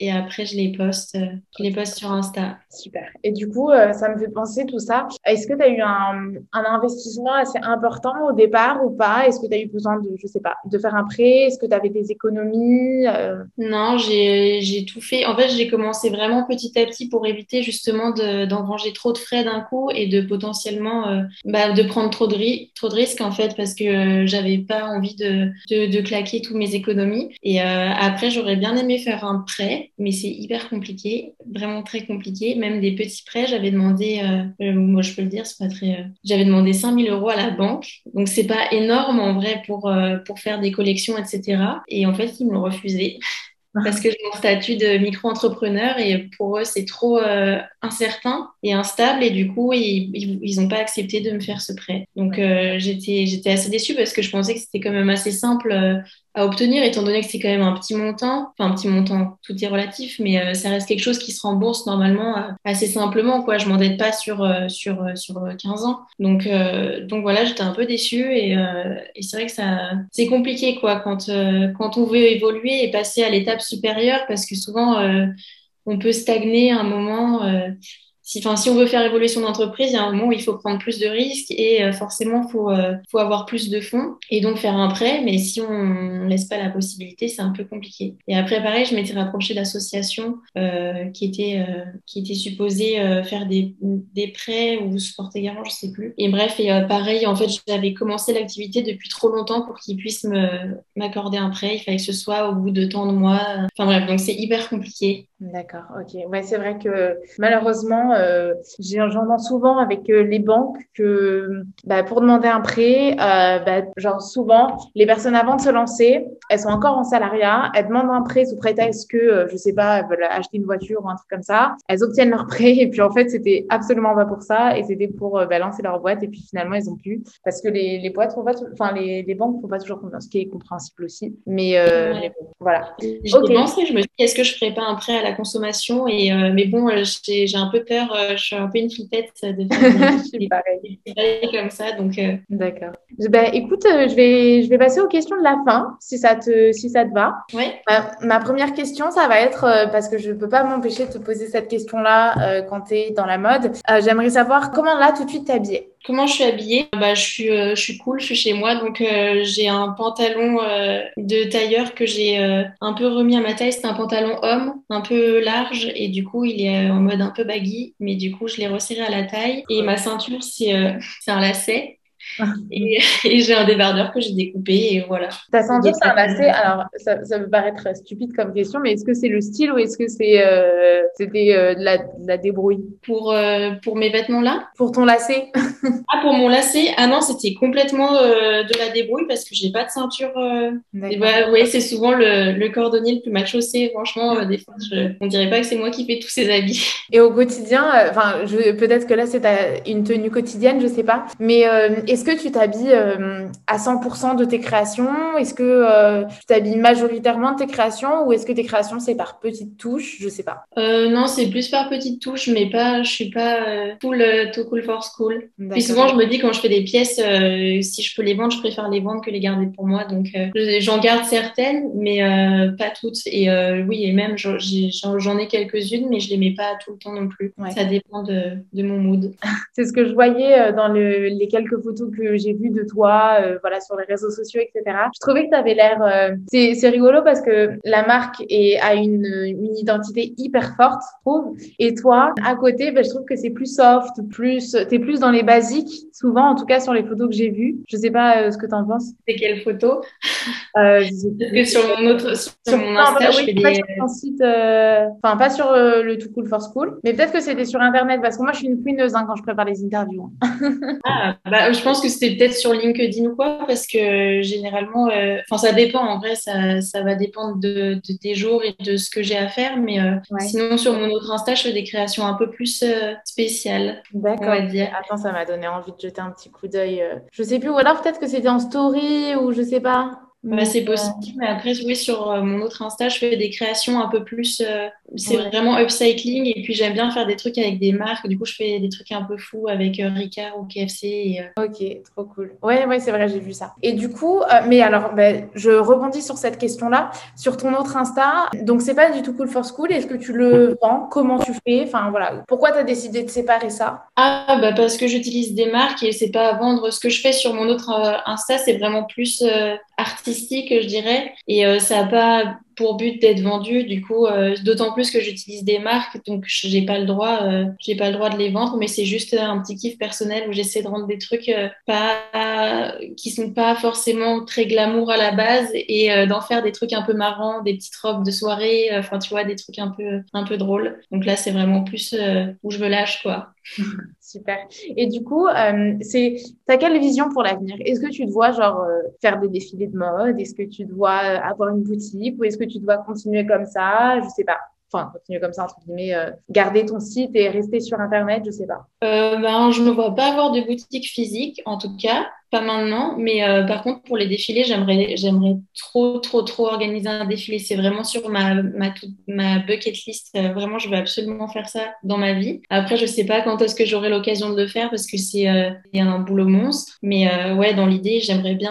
B: et après je les poste, euh, je les poste sur Insta.
A: Super. Et du coup, euh, ça me fait penser tout ça. Est-ce que tu as eu un, un, investissement assez important au départ ou pas? Est-ce que tu as eu besoin de, je sais pas, de faire un prêt? Est-ce que tu avais des économies euh?
B: Non, j'ai tout fait. En fait, j'ai commencé vraiment petit à petit pour éviter justement d'engranger trop de frais d'un coup et de potentiellement bah, de prendre trop de, trop de risques en fait parce que j'avais pas envie de, de, de, claquer tous mes économies. Et après, j'aurais bien aimé faire un prêt mais c'est hyper compliqué, vraiment très compliqué. Même des petits prêts, j'avais demandé, euh, euh, moi je peux le dire, c'est pas très. Euh, j'avais demandé 5000 euros à la banque, donc c'est pas énorme en vrai pour, pour faire des collections, etc. Et en fait, ils me l'ont refusé parce que j'ai mon statut de micro-entrepreneur et pour eux, c'est trop euh, incertain et instable et du coup, ils n'ont pas accepté de me faire ce prêt. Donc, euh, j'étais j'étais assez déçue parce que je pensais que c'était quand même assez simple à obtenir étant donné que c'est quand même un petit montant, enfin un petit montant, tout est relatif, mais ça reste quelque chose qui se rembourse normalement assez simplement, quoi. Je m'endette pas sur, sur, sur 15 ans. Donc, donc voilà, j'étais un peu déçue et, et c'est vrai que ça, c'est compliqué, quoi, quand, quand on veut évoluer et passer à l'étape supérieure parce que souvent euh, on peut stagner un moment. Euh, si, si on veut faire évoluer son entreprise, il y a un moment où il faut prendre plus de risques et euh, forcément, faut, euh, faut avoir plus de fonds et donc faire un prêt. Mais si on laisse pas la possibilité, c'est un peu compliqué. Et après, pareil, je m'étais rapprochée d'associations euh, qui, étaient, qui étaient supposées faire des, des prêts ou se porter garant, je sais plus. Et bref, et pareil, en fait, j'avais commencé l'activité depuis trop longtemps pour qu'ils puissent m'accorder un prêt. Il fallait que ce soit au bout de tant de mois. Enfin bref, donc c'est hyper compliqué.
A: D'accord, ok. Ouais, c'est vrai que malheureusement, euh, j'entends souvent avec euh, les banques que bah, pour demander un prêt, euh, bah, genre souvent, les personnes avant de se lancer, elles sont encore en salariat, elles demandent un prêt sous prétexte que, euh, je sais pas, elles veulent acheter une voiture ou un truc comme ça. Elles obtiennent leur prêt et puis en fait, c'était absolument pas pour ça et c'était pour euh, bah, lancer leur boîte et puis finalement, ils ont pu parce que les, les boîtes font pas, enfin les, les banques font pas toujours confiance, ce qui est compréhensible aussi. Mais, mais voilà.
B: J'ai okay. pensé, je me dis, est-ce que je ferais pas un prêt à la consommation et mais bon, j'ai un peu peur euh, je suis un peu une flippette de faire des, pareil. comme ça. Donc, euh.
A: D'accord. Ben, écoute, euh, je vais, je vais passer aux questions de la fin, si ça te, si ça te va.
B: Oui.
A: ma première question, ça va être, parce que je ne peux pas m'empêcher de te poser cette question-là quand tu es dans la mode. J'aimerais savoir comment là, tout de suite, t'habiller.
B: Comment je suis habillée? Bah, je, suis, je suis cool, je suis chez moi, donc j'ai un pantalon de tailleur que j'ai un peu remis à ma taille. C'est un pantalon homme, un peu large, et du coup, il est en mode un peu baggy, mais du coup, je l'ai resserré à la taille. Et ma ceinture, c'est euh, un lacet. et, j'ai un débardeur que j'ai découpé et voilà.
A: Ta ceinture, c'est un lacet. Alors, ça, ça peut paraître stupide comme question, mais est-ce que c'est le style ou est-ce que c'est euh, c'était euh, de, la, de, la, débrouille?
B: Pour, euh, pour mes vêtements là?
A: Pour ton lacet
B: Ah, pour mon lacet? Ah non, c'était complètement de la débrouille parce que j'ai pas de ceinture. Bah, oui, c'est souvent le, le, cordonnier le plus mal chaussé. Franchement, des fois, je, on dirait pas que c'est moi qui fais tous ces habits.
A: Et au quotidien, enfin, peut-être que là, c'est une tenue quotidienne, je sais pas, mais est-ce que tu t'habilles à 100% de tes créations? Est-ce que tu t'habilles majoritairement de tes créations ou est-ce que tes créations, c'est par petites touches? Je sais pas.
B: Euh, non, c'est plus par petites touches, mais pas, je suis pas euh, full euh, too cool for school. Puis souvent, je me dis quand je fais des pièces, si je peux les vendre, je préfère les vendre que les garder pour moi. Donc, j'en garde certaines, mais pas toutes. Et oui, et même j'en ai, quelques-unes, mais je les mets pas tout le temps non plus. Ça dépend de, de mon mood.
A: c'est ce que je voyais dans le, les quelques photos que j'ai vues de toi, voilà, sur les réseaux sociaux, etc. Je trouvais que tu avais l'air. c'est rigolo parce que la marque est, a une, une identité hyper forte, je trouve. Et toi, à côté, ben, je trouve que c'est plus soft, plus, t'es plus dans les basiques, souvent, en tout cas sur les photos que j'ai vues. Je sais pas euh, ce que t'en penses.
B: C'est quelle photo? Euh, que sur mon autre, sur, mon Insta, je fais des...
A: Sur site, euh, enfin pas sur euh, le Too Cool for School, mais peut-être que c'était sur Internet parce que moi je suis une fouineuse hein, quand je prépare les interviews.
B: Hein. ah, bah, je pense que c'était peut-être sur LinkedIn ou quoi parce que généralement, enfin ça dépend. En vrai, ça, ça va dépendre de, de, tes jours et de ce que j'ai à faire, mais sinon sur mon autre Insta, je fais des créations un peu plus spéciales.
A: D'accord. Attends, ça m'a donné envie de jeter un petit coup d'œil. Je sais plus, ou alors peut-être que c'était en story ou je sais pas.
B: Bah, c'est possible, mais après, oui, sur euh, mon autre Insta, je fais des créations un peu plus. Euh, c'est vraiment upcycling, et puis j'aime bien faire des trucs avec des marques. Du coup, je fais des trucs un peu fous avec euh, Ricard ou KFC.
A: Ok, trop cool. Ouais, ouais, c'est vrai, j'ai vu ça. Et du coup, mais alors, bah, je rebondis sur cette question-là. Sur ton autre Insta, donc c'est pas du tout cool for school. Est-ce que tu le vends? Comment tu fais? Enfin, voilà. Pourquoi tu as décidé de séparer ça?
B: Ah, bah, parce que j'utilise des marques et c'est pas à vendre. Ce que je fais sur mon autre Insta, c'est vraiment plus artistique, je dirais. Et euh, ça n'a pas pour but d'être vendu. Du coup, euh, d'autant plus que j'utilise des marques, donc j'ai pas le droit, euh, j'ai pas le droit de les vendre, mais c'est juste un petit kiff personnel où j'essaie de rendre des trucs pas qui sont pas forcément très glamour à la base et d'en faire des trucs un peu marrants, des petites robes de soirée, enfin tu vois, des trucs un peu un peu drôles. Donc là, c'est vraiment plus où je me lâche quoi.
A: Super. Et du coup, euh, c'est, t'as quelle vision pour l'avenir? Est-ce que tu te vois genre euh, faire des défilés de mode? Est-ce que tu dois euh, avoir une boutique? Ou est-ce que tu dois continuer comme ça? Je sais pas. Enfin, continuer comme ça entre guillemets, garder ton site et rester sur internet, je sais pas.
B: ben, je ne vois pas avoir de boutique physique, en tout cas pas maintenant, mais euh, par contre pour les défilés, j'aimerais j'aimerais trop trop trop organiser un défilé. C'est vraiment sur ma ma ma bucket list. Euh, vraiment, je veux absolument faire ça dans ma vie. Après, je sais pas quand est-ce que j'aurai l'occasion de le faire parce que c'est euh, un boulot monstre. Mais euh, ouais, dans l'idée, j'aimerais bien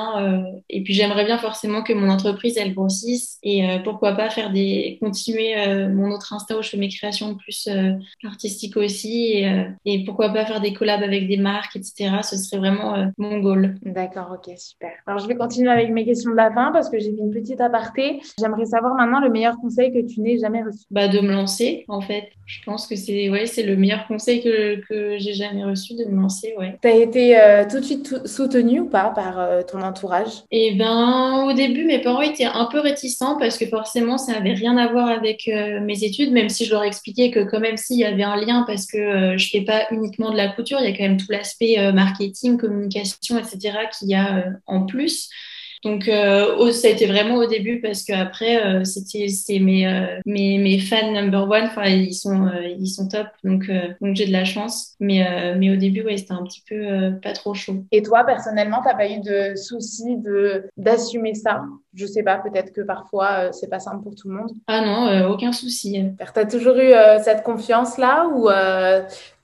B: et puis j'aimerais bien forcément que mon entreprise elle grossisse et pourquoi pas faire des continuer mon autre Insta où je fais mes créations plus artistiques aussi et, et pourquoi pas faire des collabs avec des marques, etc. Ce serait vraiment mon goal.
A: D'accord, ok, super. Alors, je vais continuer avec mes questions de la fin parce que j'ai fait une petite aparté. J'aimerais savoir maintenant le meilleur conseil que tu n'aies jamais reçu.
B: Bah, de me lancer, en fait. Je pense que c'est ouais, c'est le meilleur conseil que, que j'ai jamais reçu, de me lancer, ouais.
A: Tu as été euh, tout de suite soutenue ou pas par euh, ton entourage?
B: Eh ben, au début, mes parents étaient un peu réticents parce que forcément, ça n'avait rien à voir avec euh, mes études, même si je leur expliquais que quand même, s'il y avait un lien parce que je fais pas uniquement de la couture, il y a quand même tout l'aspect marketing, communication, etc qu'il y a euh, en plus. Donc euh, ça a été vraiment au début parce que après euh, c'était c'est mes, mes mes fans number one enfin ils sont ils sont top donc donc j'ai de la chance mais mais au début ouais c'était un petit peu pas trop chaud.
A: Et toi personnellement t'as pas eu de soucis de d'assumer ça? Je sais pas, peut-être que parfois c'est pas simple pour tout le monde.
B: Ah non, aucun souci.
A: Tu as toujours eu cette confiance-là ou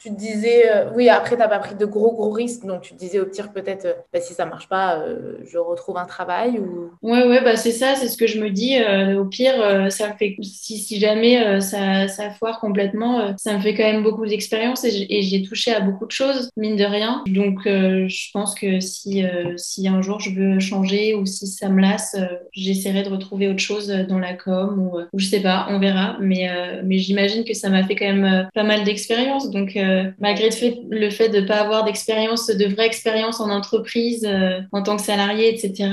A: tu te disais, euh, oui, après, tu n'as pas pris de gros, gros risques, donc tu te disais au pire, peut-être, euh, bah, si ça marche pas, euh, je retrouve un travail ou...
B: Ouais, ouais, bah, c'est ça, c'est ce que je me dis. au pire, ça fait, si, si jamais ça, ça foire complètement, ça me fait quand même beaucoup d'expérience et j'ai touché à beaucoup de choses, mine de rien. Donc, je pense que si, si un jour je veux changer ou si ça me lasse, j'essaierai de retrouver autre chose dans la com ou, ou je sais pas, on verra. Mais, mais j'imagine que ça m'a fait quand même pas mal d'expérience. Donc, malgré le fait, le fait de pas avoir d'expérience, de vraie expérience en entreprise, en tant que salarié, etc.,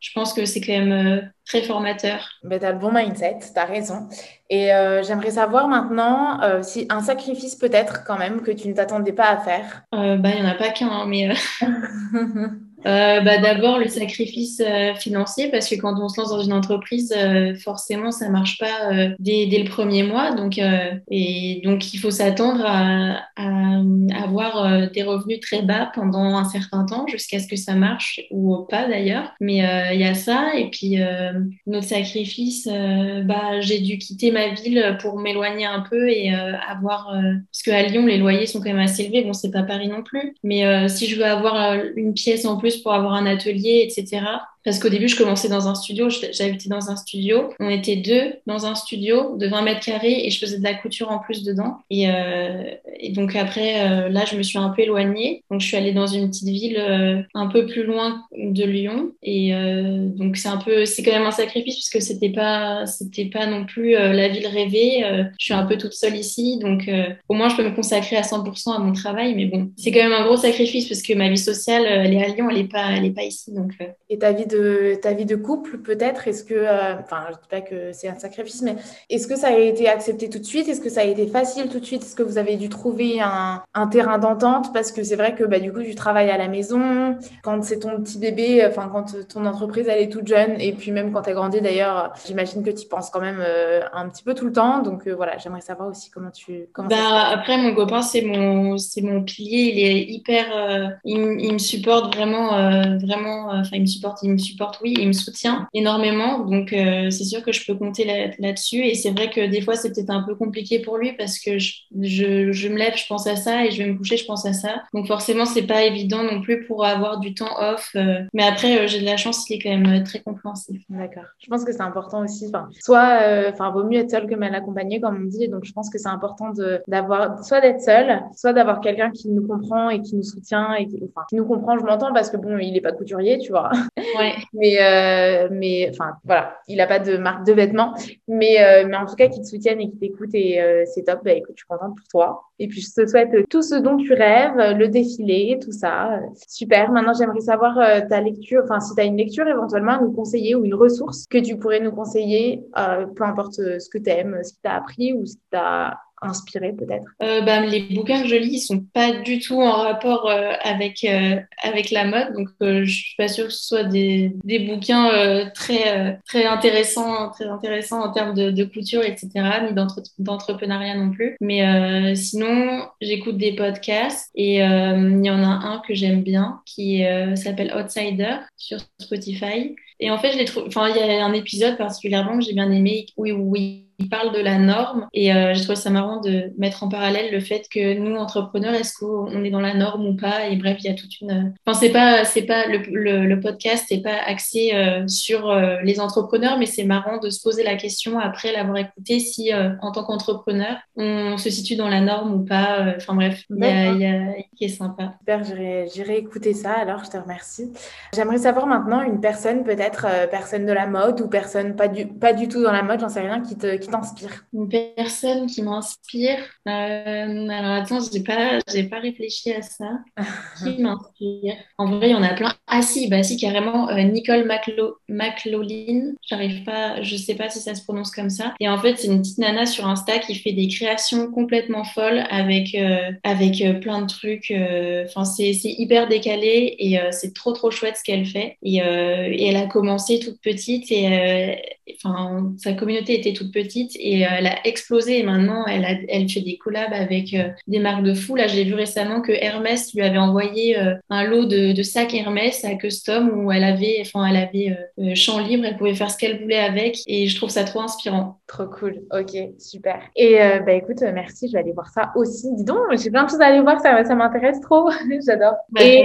B: je pense que c'est quand même très formateur.
A: Ben, tu as le bon mindset, tu as raison. Et euh, j'aimerais savoir maintenant euh, si un sacrifice peut-être quand même que tu ne t'attendais pas à faire.
B: Euh, bah, il n'y en a pas qu'un, hein, mais Euh, bah, D'abord, le sacrifice euh, financier, parce que quand on se lance dans une entreprise, euh, forcément, ça marche pas euh, dès, dès, le premier mois. Donc, et donc, il faut s'attendre à, à, avoir des revenus très bas pendant un certain temps, jusqu'à ce que ça marche ou pas d'ailleurs. Mais il y a ça. Et puis, notre sacrifice, bah, j'ai dû quitter ma ville pour m'éloigner un peu et avoir... parce qu'à Lyon, les loyers sont quand même assez élevés. Bon, c'est pas Paris non plus. Mais si je veux avoir une pièce en plus pour avoir un atelier, etc. Parce qu'au début, je commençais dans un studio, j'habitais dans un studio. On était deux dans un studio de 20 mètres carrés et je faisais de la couture en plus dedans. Et, euh, donc après, euh, là, je me suis un peu éloignée. Donc je suis allée dans une petite ville euh, un peu plus loin de Lyon. Et donc c'est un peu, c'est quand même un sacrifice puisque c'était pas, c'était pas non plus la ville rêvée. je suis un peu toute seule ici, donc au moins je peux me consacrer à 100% à mon travail. Mais bon, c'est quand même un gros sacrifice parce que ma vie sociale, elle est à Lyon, elle est pas, elle est pas ici.
A: Et ta vie de ta vie de couple, peut-être? Est-ce que, euh, enfin, je dis pas que c'est un sacrifice, mais est-ce que ça a été accepté tout de suite? Est-ce que ça a été facile tout de suite? Est-ce que vous avez dû trouver un, un terrain d'entente? Parce que c'est vrai que bah, du coup, tu travailles à la maison. Quand c'est ton petit bébé, enfin, quand ton entreprise, elle est toute jeune, et puis même quand tu as grandi d'ailleurs, j'imagine que tu penses quand même euh, un petit peu tout le temps. Donc euh, voilà, j'aimerais savoir aussi comment tu. Comment
B: bah, après, mon copain, c'est mon, c'est mon pilier. Il est hyper. il, il, me supporte vraiment, vraiment. Enfin, il me supporte, il me supporte, oui, il me soutient énormément. Donc, euh, c'est sûr que je peux compter là-dessus. et c'est vrai que des fois, c'est peut-être un peu compliqué pour lui parce que je, je, je, me lève, je pense à ça et je vais me coucher, je pense à ça. Donc, forcément, c'est pas évident non plus pour avoir du temps off. Euh. mais après, euh, j'ai de la chance, il est quand même très compréhensif.
A: D'accord. Je pense que c'est important aussi. Enfin, soit, enfin, vaut mieux être seul que mal accompagné, comme on dit. Donc, je pense que c'est important d'avoir, soit d'être seul, soit d'avoir quelqu'un qui nous comprend et qui nous soutient et qui, enfin, qui nous comprend. Je m'entends parce que bon, il est pas couturier, tu vois.
B: Ouais.
A: Mais, euh, mais enfin, voilà, il n'a pas de marque de vêtements, mais, euh, mais en tout cas, qui te soutiennent et qui t'écoutent et euh, c'est top. Bah, écoute, je suis contente pour toi. Et puis, je te souhaite tout ce dont tu rêves, le défilé, tout ça. Super. Maintenant, j'aimerais savoir ta lecture, enfin, si tu as une lecture éventuellement à nous conseiller ou une ressource que tu pourrais nous conseiller, peu importe ce que tu aimes, ce qui t'a appris ou ce qui t'a inspiré peut-être?
B: Euh, bah, Les bouquins que je lis, sont pas du tout en rapport euh, avec, euh, avec la mode. Donc, euh, je suis pas sûre que ce soit des, des bouquins euh, très, très, intéressants, très intéressants en termes de, de couture, etc., ni d'entrepreneuriat non plus. Mais sinon, j'écoute des podcasts et il y en a un que j'aime bien qui s'appelle Outsider sur Spotify. Et en fait, je l'ai trouvé. Enfin, il y a un épisode particulièrement que j'ai bien aimé. Oui, oui parle de la norme et euh, j'ai trouvé ça marrant de mettre en parallèle le fait que nous entrepreneurs est-ce qu'on est dans la norme ou pas? Et bref il y a toute une enfin c'est pas c'est pas le, le, le podcast c'est pas axé euh, sur euh, les entrepreneurs mais c'est marrant de se poser la question après l'avoir écouté si euh, en tant qu'entrepreneur on se situe dans la norme ou pas enfin bref il y a, il y a qui est sympa.
A: Super j'irai écouter ça alors je te remercie. J'aimerais savoir maintenant une personne peut-être personne de la mode ou personne pas du pas du tout dans la mode j'en sais rien qui te qui t'inspire
B: Une personne qui m'inspire. Euh, alors attends, j'ai pas, j'ai pas réfléchi à ça. qui m'inspire? En vrai, il y en a plein. Ah si, bah si, carrément. Euh, Nicole Maclo McLaughlin. J'arrive pas, je sais pas si ça se prononce comme ça. Et en fait, c'est une petite nana sur Insta qui fait des créations complètement folles avec euh, avec plein de trucs. Enfin, c'est c'est hyper décalé et c'est trop trop chouette ce qu'elle fait. Et, et elle a commencé toute petite et enfin sa communauté était toute petite et euh, elle a explosé et maintenant elle, a, elle fait des collabs avec euh, des marques de fou. Là, j'ai vu récemment que Hermès lui avait envoyé euh, un lot de, de, sacs Hermès à custom où elle avait, enfin, elle avait champ libre, elle pouvait faire ce qu'elle voulait avec et je trouve ça trop inspirant.
A: Trop cool. Ok, super. Et bah écoute, merci, je vais aller voir ça aussi. Dis donc, j'ai plein de choses à aller voir, ça, ça m'intéresse trop. J'adore.
B: Bah, et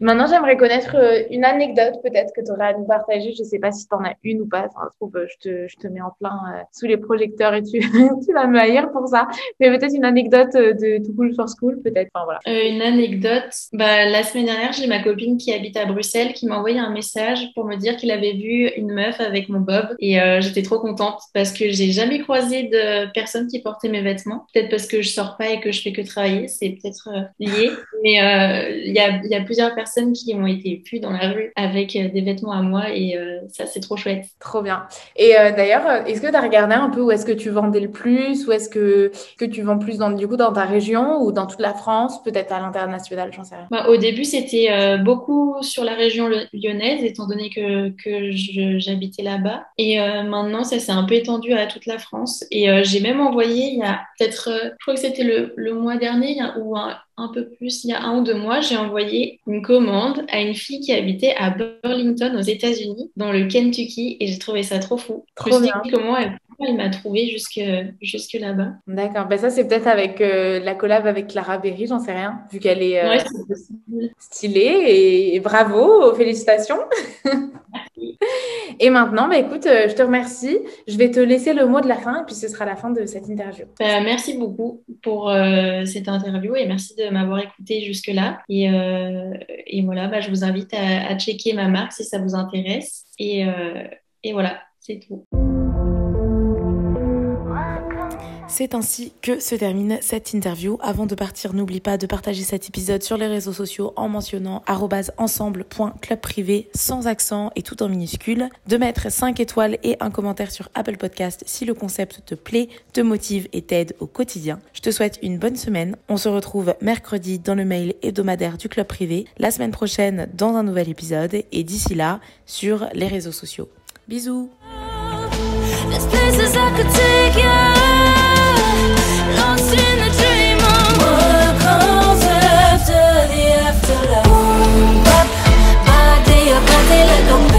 C: Maintenant, j'aimerais connaître euh, une anecdote peut-être que tu aurais à nous partager. Je sais pas si tu en as une ou pas. Ça se trouve, euh, je te, je te mets en plein euh, sous les projecteurs et tu, tu vas me haïr pour ça. Mais peut-être une anecdote de Too Cool for School, peut-être. Enfin, voilà.
B: une anecdote. Bah, la semaine dernière, j'ai ma copine qui habite à Bruxelles qui m'a envoyé un message pour me dire qu'il avait vu une meuf avec mon bob. Et j'étais trop contente parce que j'ai jamais croisé de personne qui portait mes vêtements. Peut-être parce que je sors pas et que je fais que travailler. C'est peut-être lié. Mais il y, a, y a plusieurs personnes qui ont été vues dans la rue avec euh, des vêtements à moi et euh, ça, c'est trop chouette.
C: Trop bien. Et euh, d'ailleurs, est-ce que tu as regardé un peu où est-ce que tu vendais le plus Où est-ce que, que tu vends plus dans, du coup dans ta région ou dans toute la France, peut-être à l'international, j'en sais rien.
B: Bah, au début, c'était beaucoup sur la région lyonnaise, étant donné que, que j'habitais là-bas. Et maintenant, ça s'est un peu étendu à toute la France. Et j'ai même envoyé, il y a peut-être, je crois que c'était le, le mois dernier, ou un, un peu plus, il y a un ou deux mois, j'ai envoyé une commande à une fille qui habitait à Burlington aux États-Unis, dans le Kentucky, et j'ai trouvé ça trop fou.
C: Trop
B: comment elle, m'a trouvé jusque, jusque là-bas.
C: D'accord. Ben ça, c'est peut-être avec euh, la collab avec Clara Berry, j'en sais rien, vu qu'elle est, euh, stylée. Et bravo, félicitations. Et maintenant, bah, écoute, euh, je te remercie. Je vais te laisser le mot de la fin et puis ce sera la fin de cette interview.
B: Bah, merci beaucoup pour euh, cette interview et merci de m'avoir écouté jusque-là. Et, et voilà, bah, je vous invite à, à, checker ma marque si ça vous intéresse. Et, et voilà, c'est tout.
A: C'est ainsi que se termine cette interview. Avant de partir, n'oublie pas de partager cet épisode sur les réseaux sociaux en mentionnant ensemble.clubprivé sans accent et tout en minuscule, de mettre 5 étoiles et un commentaire sur Apple Podcast si le concept te plaît, te motive et t'aide au quotidien. Je te souhaite une bonne semaine. On se retrouve mercredi dans le mail hebdomadaire du club privé, la semaine prochaine dans un nouvel épisode et d'ici là sur les réseaux sociaux. Bisous feel like I'm